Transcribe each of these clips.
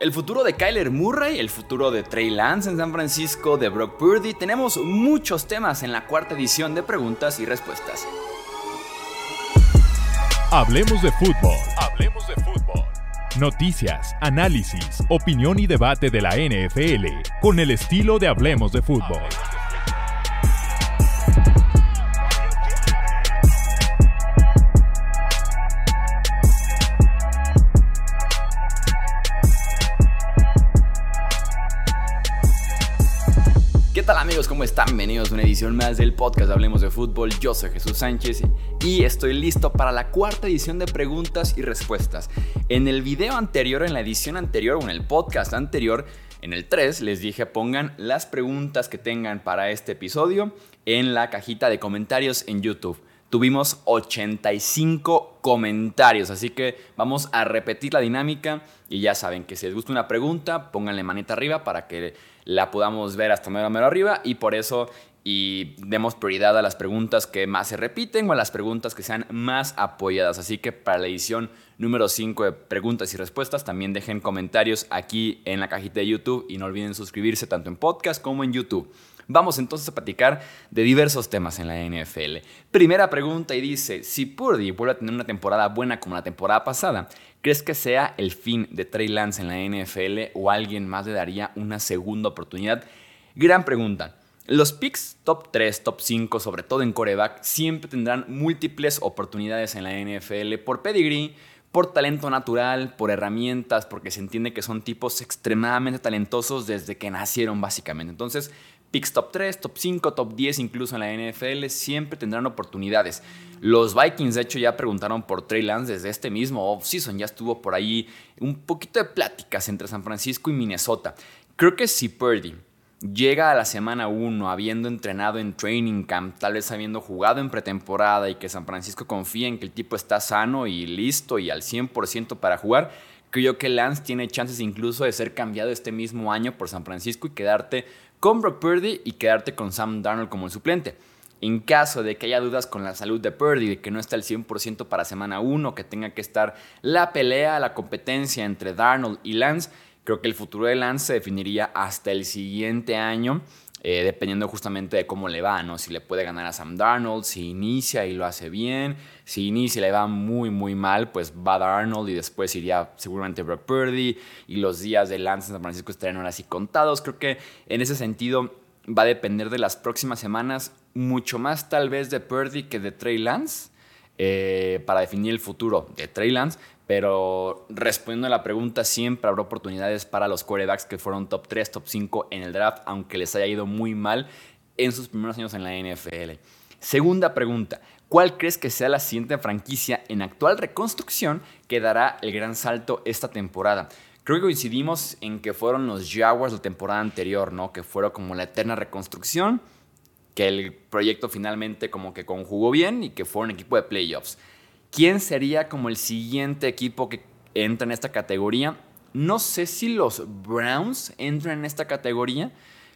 El futuro de Kyler Murray, el futuro de Trey Lance en San Francisco, de Brock Purdy, tenemos muchos temas en la cuarta edición de preguntas y respuestas. Hablemos de fútbol. Hablemos de fútbol. Noticias, análisis, opinión y debate de la NFL con el estilo de Hablemos de fútbol. ¿Cómo están? Bienvenidos a una edición más del podcast Hablemos de Fútbol. Yo soy Jesús Sánchez y estoy listo para la cuarta edición de preguntas y respuestas. En el video anterior, en la edición anterior o en el podcast anterior, en el 3, les dije pongan las preguntas que tengan para este episodio en la cajita de comentarios en YouTube. Tuvimos 85 comentarios, así que vamos a repetir la dinámica y ya saben que si les gusta una pregunta, pónganle manita arriba para que la podamos ver hasta mero, arriba y por eso y demos prioridad a las preguntas que más se repiten o a las preguntas que sean más apoyadas. Así que para la edición número 5 de preguntas y respuestas, también dejen comentarios aquí en la cajita de YouTube y no olviden suscribirse tanto en podcast como en YouTube. Vamos entonces a platicar de diversos temas en la NFL. Primera pregunta y dice, si Purdy vuelve a tener una temporada buena como la temporada pasada, ¿crees que sea el fin de Trey Lance en la NFL o alguien más le daría una segunda oportunidad? Gran pregunta. Los picks top 3, top 5, sobre todo en coreback, siempre tendrán múltiples oportunidades en la NFL por pedigree, por talento natural, por herramientas, porque se entiende que son tipos extremadamente talentosos desde que nacieron básicamente. Entonces, picks top 3, top 5, top 10 incluso en la NFL, siempre tendrán oportunidades. Los Vikings, de hecho, ya preguntaron por Trey Lance desde este mismo offseason. Ya estuvo por ahí un poquito de pláticas entre San Francisco y Minnesota. Creo que si Purdy llega a la semana 1 habiendo entrenado en training camp, tal vez habiendo jugado en pretemporada y que San Francisco confía en que el tipo está sano y listo y al 100% para jugar, creo que Lance tiene chances incluso de ser cambiado este mismo año por San Francisco y quedarte con Brock Purdy y quedarte con Sam Darnold como el suplente. En caso de que haya dudas con la salud de Purdy, de que no está al 100% para semana 1, que tenga que estar la pelea, la competencia entre Darnold y Lance, creo que el futuro de Lance se definiría hasta el siguiente año, eh, dependiendo justamente de cómo le va, ¿no? Si le puede ganar a Sam Darnold, si inicia y lo hace bien, si inicia y le va muy, muy mal, pues va Darnold y después iría seguramente Brock Purdy y los días de Lance en San Francisco estarían ahora sí contados. Creo que en ese sentido va a depender de las próximas semanas, mucho más tal vez de Purdy que de Trey Lance. Eh, para definir el futuro de Trey Lance, pero respondiendo a la pregunta, siempre habrá oportunidades para los quarterbacks que fueron top 3, top 5 en el draft, aunque les haya ido muy mal en sus primeros años en la NFL. Segunda pregunta, ¿cuál crees que sea la siguiente franquicia en actual reconstrucción que dará el gran salto esta temporada? Creo que coincidimos en que fueron los Jaguars la temporada anterior, ¿no? Que fueron como la eterna reconstrucción, que el proyecto finalmente como que conjugó bien y que fue un equipo de playoffs. ¿Quién sería como el siguiente equipo que entra en esta categoría? No sé si los Browns entran en esta categoría.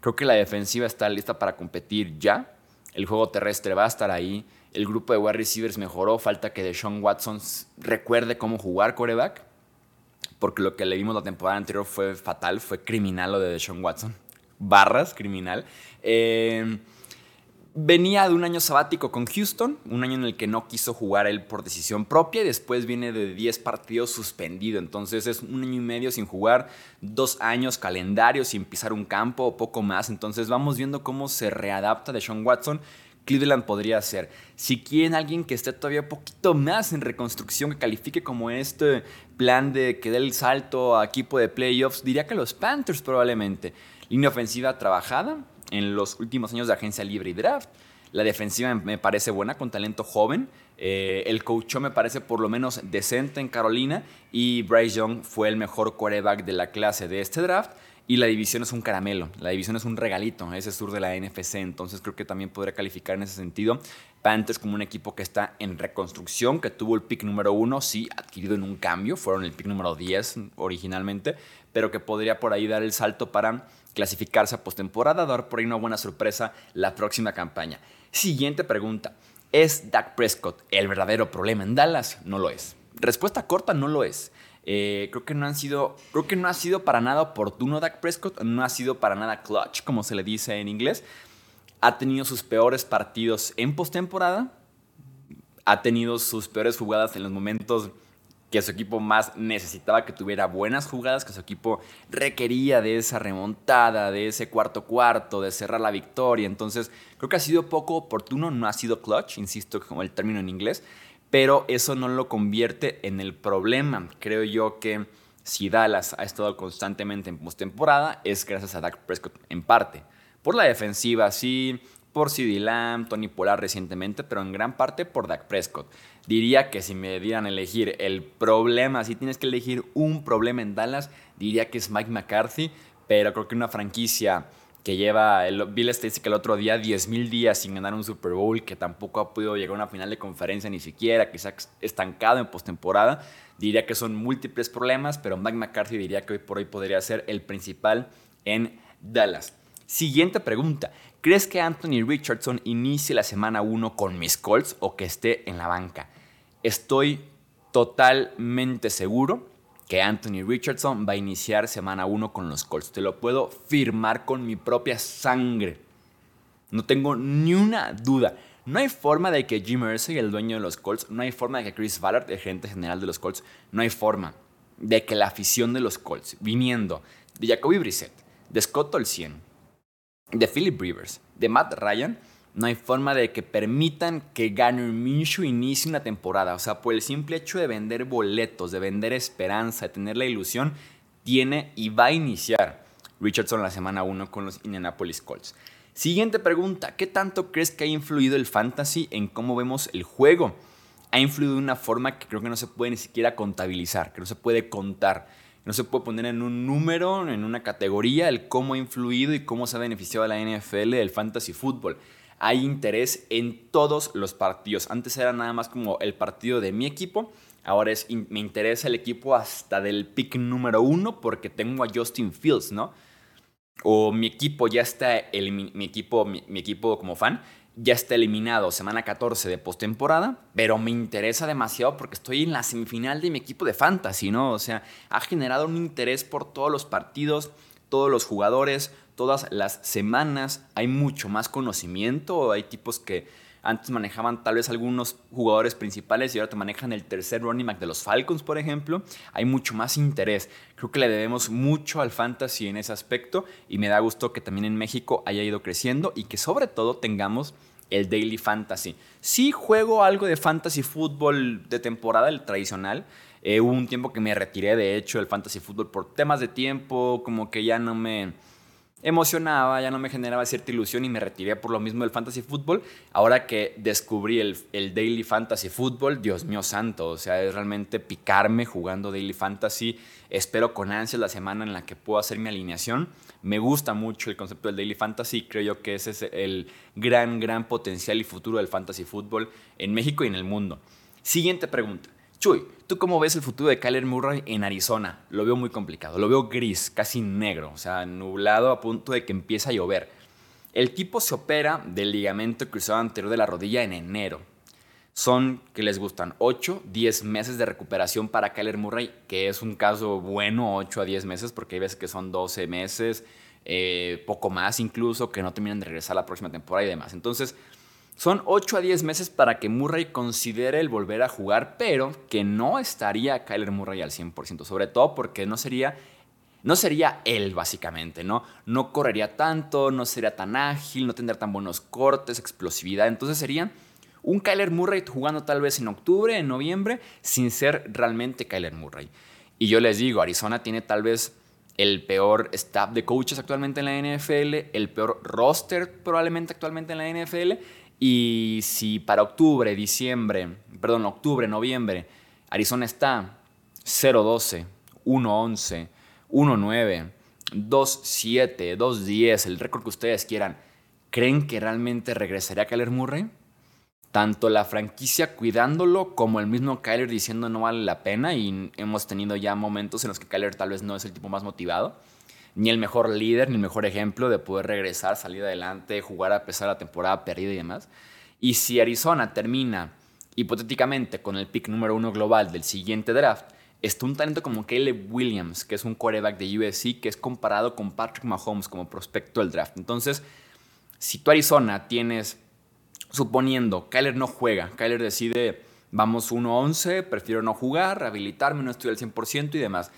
Creo que la defensiva está lista para competir ya. El juego terrestre va a estar ahí. El grupo de wide receivers mejoró. Falta que Deshaun Watson recuerde cómo jugar coreback porque lo que le vimos la temporada anterior fue fatal, fue criminal lo de Deshaun Watson. Barras, criminal. Eh, venía de un año sabático con Houston, un año en el que no quiso jugar él por decisión propia y después viene de 10 partidos suspendido. Entonces es un año y medio sin jugar, dos años calendario sin pisar un campo o poco más. Entonces vamos viendo cómo se readapta Deshaun Watson Cleveland podría ser. Si quieren alguien que esté todavía un poquito más en reconstrucción, que califique como este plan de que dé el salto a equipo de playoffs, diría que los Panthers probablemente. Línea ofensiva trabajada en los últimos años de agencia libre y draft. La defensiva me parece buena, con talento joven. Eh, el coach me parece por lo menos decente en Carolina. Y Bryce Young fue el mejor quarterback de la clase de este draft. Y la división es un caramelo, la división es un regalito, ese sur de la NFC, entonces creo que también podría calificar en ese sentido. Panthers como un equipo que está en reconstrucción, que tuvo el pick número uno, sí, adquirido en un cambio, fueron el pick número 10 originalmente, pero que podría por ahí dar el salto para clasificarse a postemporada, dar por ahí una buena sorpresa la próxima campaña. Siguiente pregunta, ¿es Dak Prescott el verdadero problema en Dallas? No lo es. Respuesta corta, no lo es. Eh, creo que no han sido, creo que no ha sido para nada oportuno Dak Prescott, no ha sido para nada clutch, como se le dice en inglés. Ha tenido sus peores partidos en postemporada, ha tenido sus peores jugadas en los momentos que su equipo más necesitaba que tuviera buenas jugadas, que su equipo requería de esa remontada, de ese cuarto cuarto, de cerrar la victoria. Entonces, creo que ha sido poco oportuno, no ha sido clutch, insisto como el término en inglés, pero eso no lo convierte en el problema. Creo yo que si Dallas ha estado constantemente en postemporada es gracias a Dak Prescott en parte. Por la defensiva, sí, por CD Lamb, Tony Pollard recientemente, pero en gran parte por Dak Prescott. Diría que si me dieran elegir el problema, si tienes que elegir un problema en Dallas, diría que es Mike McCarthy, pero creo que una franquicia que lleva, el, vi la estadística el otro día, 10.000 días sin ganar un Super Bowl, que tampoco ha podido llegar a una final de conferencia ni siquiera, que se ha estancado en postemporada, diría que son múltiples problemas, pero Mike McCarthy diría que hoy por hoy podría ser el principal en Dallas. Siguiente pregunta. ¿Crees que Anthony Richardson inicie la semana 1 con mis Colts o que esté en la banca? Estoy totalmente seguro que Anthony Richardson va a iniciar semana 1 con los Colts. Te lo puedo firmar con mi propia sangre. No tengo ni una duda. No hay forma de que Jim Irsay, el dueño de los Colts, no hay forma de que Chris Ballard, el gerente general de los Colts, no hay forma de que la afición de los Colts, viniendo de Jacoby Brissett, de Scott Tolcien, de Philip Rivers, de Matt Ryan, no hay forma de que permitan que Garner Minshew inicie una temporada. O sea, por el simple hecho de vender boletos, de vender esperanza, de tener la ilusión, tiene y va a iniciar Richardson la semana 1 con los Indianapolis Colts. Siguiente pregunta, ¿qué tanto crees que ha influido el fantasy en cómo vemos el juego? Ha influido de una forma que creo que no se puede ni siquiera contabilizar, que no se puede contar. No se puede poner en un número, en una categoría, el cómo ha influido y cómo se ha beneficiado a la NFL del fantasy fútbol. Hay interés en todos los partidos. Antes era nada más como el partido de mi equipo. Ahora es, me interesa el equipo hasta del pick número uno porque tengo a Justin Fields, ¿no? O mi equipo ya está, mi, equipo, mi equipo como fan ya está eliminado semana 14 de postemporada, pero me interesa demasiado porque estoy en la semifinal de mi equipo de fantasy, ¿no? O sea, ha generado un interés por todos los partidos, todos los jugadores, todas las semanas. Hay mucho más conocimiento, hay tipos que antes manejaban tal vez algunos jugadores principales y ahora te manejan el tercer running back de los Falcons, por ejemplo. Hay mucho más interés. Creo que le debemos mucho al fantasy en ese aspecto y me da gusto que también en México haya ido creciendo y que sobre todo tengamos el Daily Fantasy. Sí juego algo de fantasy fútbol de temporada, el tradicional. Eh, hubo un tiempo que me retiré, de hecho, del fantasy fútbol por temas de tiempo, como que ya no me emocionaba, ya no me generaba cierta ilusión y me retiré por lo mismo del fantasy fútbol. Ahora que descubrí el, el, daily fantasy fútbol, Dios mío santo, o sea, es realmente picarme jugando daily fantasy. Espero con ansias la semana en la que puedo hacer mi alineación. Me gusta mucho el concepto del daily fantasy, creo yo que ese es el gran, gran potencial y futuro del fantasy fútbol en México y en el mundo. Siguiente pregunta. Chuy, ¿tú cómo ves el futuro de Kyler Murray en Arizona? Lo veo muy complicado, lo veo gris, casi negro, o sea, nublado a punto de que empiece a llover. El tipo se opera del ligamento cruzado anterior de la rodilla en enero. Son, que les gustan? 8, 10 meses de recuperación para Kyler Murray, que es un caso bueno, 8 a 10 meses, porque hay veces que son 12 meses, eh, poco más incluso, que no terminan de regresar la próxima temporada y demás. Entonces, son 8 a 10 meses para que Murray considere el volver a jugar, pero que no estaría Kyler Murray al 100%, sobre todo porque no sería no sería él básicamente, ¿no? No correría tanto, no sería tan ágil, no tendría tan buenos cortes, explosividad, entonces sería un Kyler Murray jugando tal vez en octubre, en noviembre, sin ser realmente Kyler Murray. Y yo les digo, Arizona tiene tal vez el peor staff de coaches actualmente en la NFL, el peor roster probablemente actualmente en la NFL, y si para octubre, diciembre, perdón, octubre, noviembre, Arizona está 0-12, 1-11, 1-9, 2-7, 2-10, el récord que ustedes quieran, ¿creen que realmente regresaría Kyler Murray? Tanto la franquicia cuidándolo como el mismo Kyler diciendo no vale la pena y hemos tenido ya momentos en los que Kyler tal vez no es el tipo más motivado ni el mejor líder, ni el mejor ejemplo de poder regresar, salir adelante, jugar a pesar de la temporada perdida y demás. Y si Arizona termina hipotéticamente con el pick número uno global del siguiente draft, está un talento como Caleb Williams, que es un quarterback de USC, que es comparado con Patrick Mahomes como prospecto del draft. Entonces, si tú Arizona tienes, suponiendo, Kyler no juega, Kyler decide, vamos 1-11, prefiero no jugar, rehabilitarme, no estoy al 100% y demás.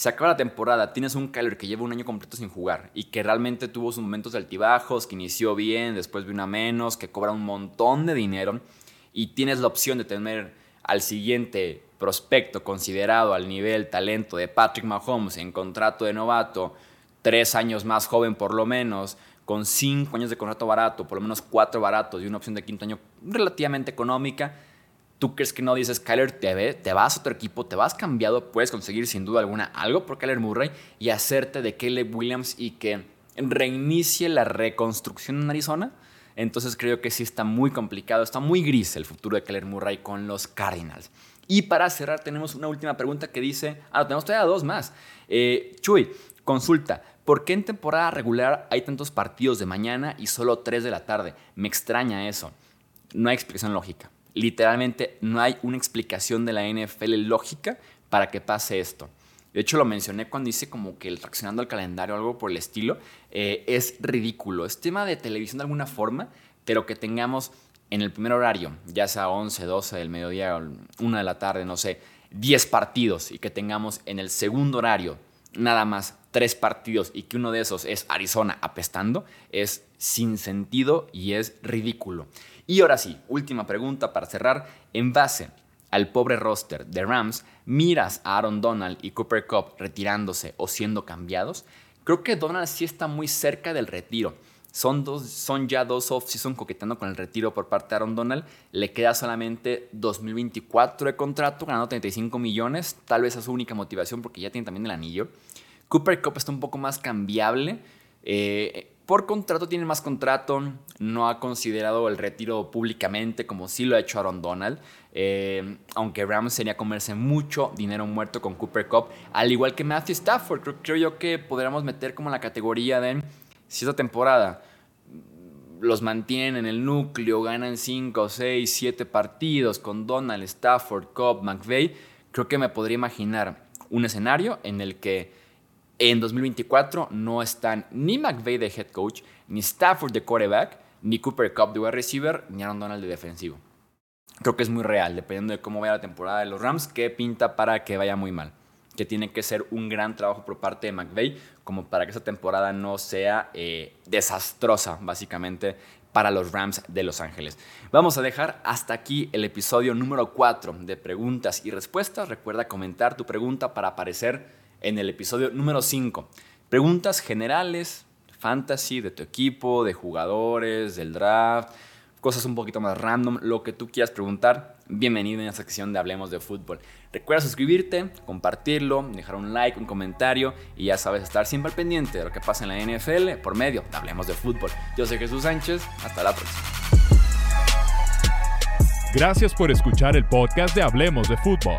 Se acaba la temporada, tienes un Kyler que lleva un año completo sin jugar y que realmente tuvo sus momentos de altibajos, que inició bien, después vino a menos, que cobra un montón de dinero y tienes la opción de tener al siguiente prospecto considerado al nivel talento de Patrick Mahomes en contrato de novato, tres años más joven por lo menos, con cinco años de contrato barato, por lo menos cuatro baratos y una opción de quinto año relativamente económica, ¿tú crees que no dices, Kyler, te, te vas a otro equipo, te vas cambiado, puedes conseguir sin duda alguna algo por Kyler Murray y hacerte de Caleb Williams y que reinicie la reconstrucción en Arizona? Entonces creo que sí está muy complicado, está muy gris el futuro de Kyler Murray con los Cardinals. Y para cerrar tenemos una última pregunta que dice, ah, tenemos todavía dos más. Eh, Chuy, consulta, ¿por qué en temporada regular hay tantos partidos de mañana y solo tres de la tarde? Me extraña eso. No hay explicación lógica. Literalmente no hay una explicación de la NFL lógica para que pase esto. De hecho, lo mencioné cuando hice como que el traccionando el calendario o algo por el estilo. Eh, es ridículo. Es tema de televisión de alguna forma, pero que tengamos en el primer horario, ya sea 11, 12 del mediodía o 1 de la tarde, no sé, 10 partidos y que tengamos en el segundo horario nada más 3 partidos y que uno de esos es Arizona apestando, es sin sentido y es ridículo. Y ahora sí, última pregunta para cerrar. En base al pobre roster de Rams, miras a Aaron Donald y Cooper Cup retirándose o siendo cambiados. Creo que Donald sí está muy cerca del retiro. Son, dos, son ya dos off-season coqueteando con el retiro por parte de Aaron Donald. Le queda solamente 2024 de contrato, ganando 35 millones. Tal vez es su única motivación porque ya tiene también el anillo. Cooper Cup está un poco más cambiable. Eh, por contrato tiene más contrato, no ha considerado el retiro públicamente como sí lo ha hecho Aaron Donald, eh, aunque Rams sería comerse mucho dinero muerto con Cooper Cup, al igual que Matthew Stafford, creo, yo que podríamos meter como la categoría de si esta temporada los mantienen en el núcleo, ganan 5, 6, 7 partidos con Donald, Stafford, Cobb, McVeigh, creo que me podría imaginar un escenario en el que en 2024 no están ni McVeigh de head coach, ni Stafford de quarterback, ni Cooper Cup de wide receiver, ni Aaron Donald de defensivo. Creo que es muy real, dependiendo de cómo vaya la temporada de los Rams, que pinta para que vaya muy mal. Que tiene que ser un gran trabajo por parte de McVeigh, como para que esa temporada no sea eh, desastrosa, básicamente, para los Rams de Los Ángeles. Vamos a dejar hasta aquí el episodio número 4 de preguntas y respuestas. Recuerda comentar tu pregunta para aparecer en el episodio número 5. Preguntas generales, fantasy, de tu equipo, de jugadores, del draft, cosas un poquito más random, lo que tú quieras preguntar, bienvenido en esta sección de Hablemos de Fútbol. Recuerda suscribirte, compartirlo, dejar un like, un comentario y ya sabes estar siempre al pendiente de lo que pasa en la NFL por medio de Hablemos de Fútbol. Yo soy Jesús Sánchez, hasta la próxima. Gracias por escuchar el podcast de Hablemos de Fútbol.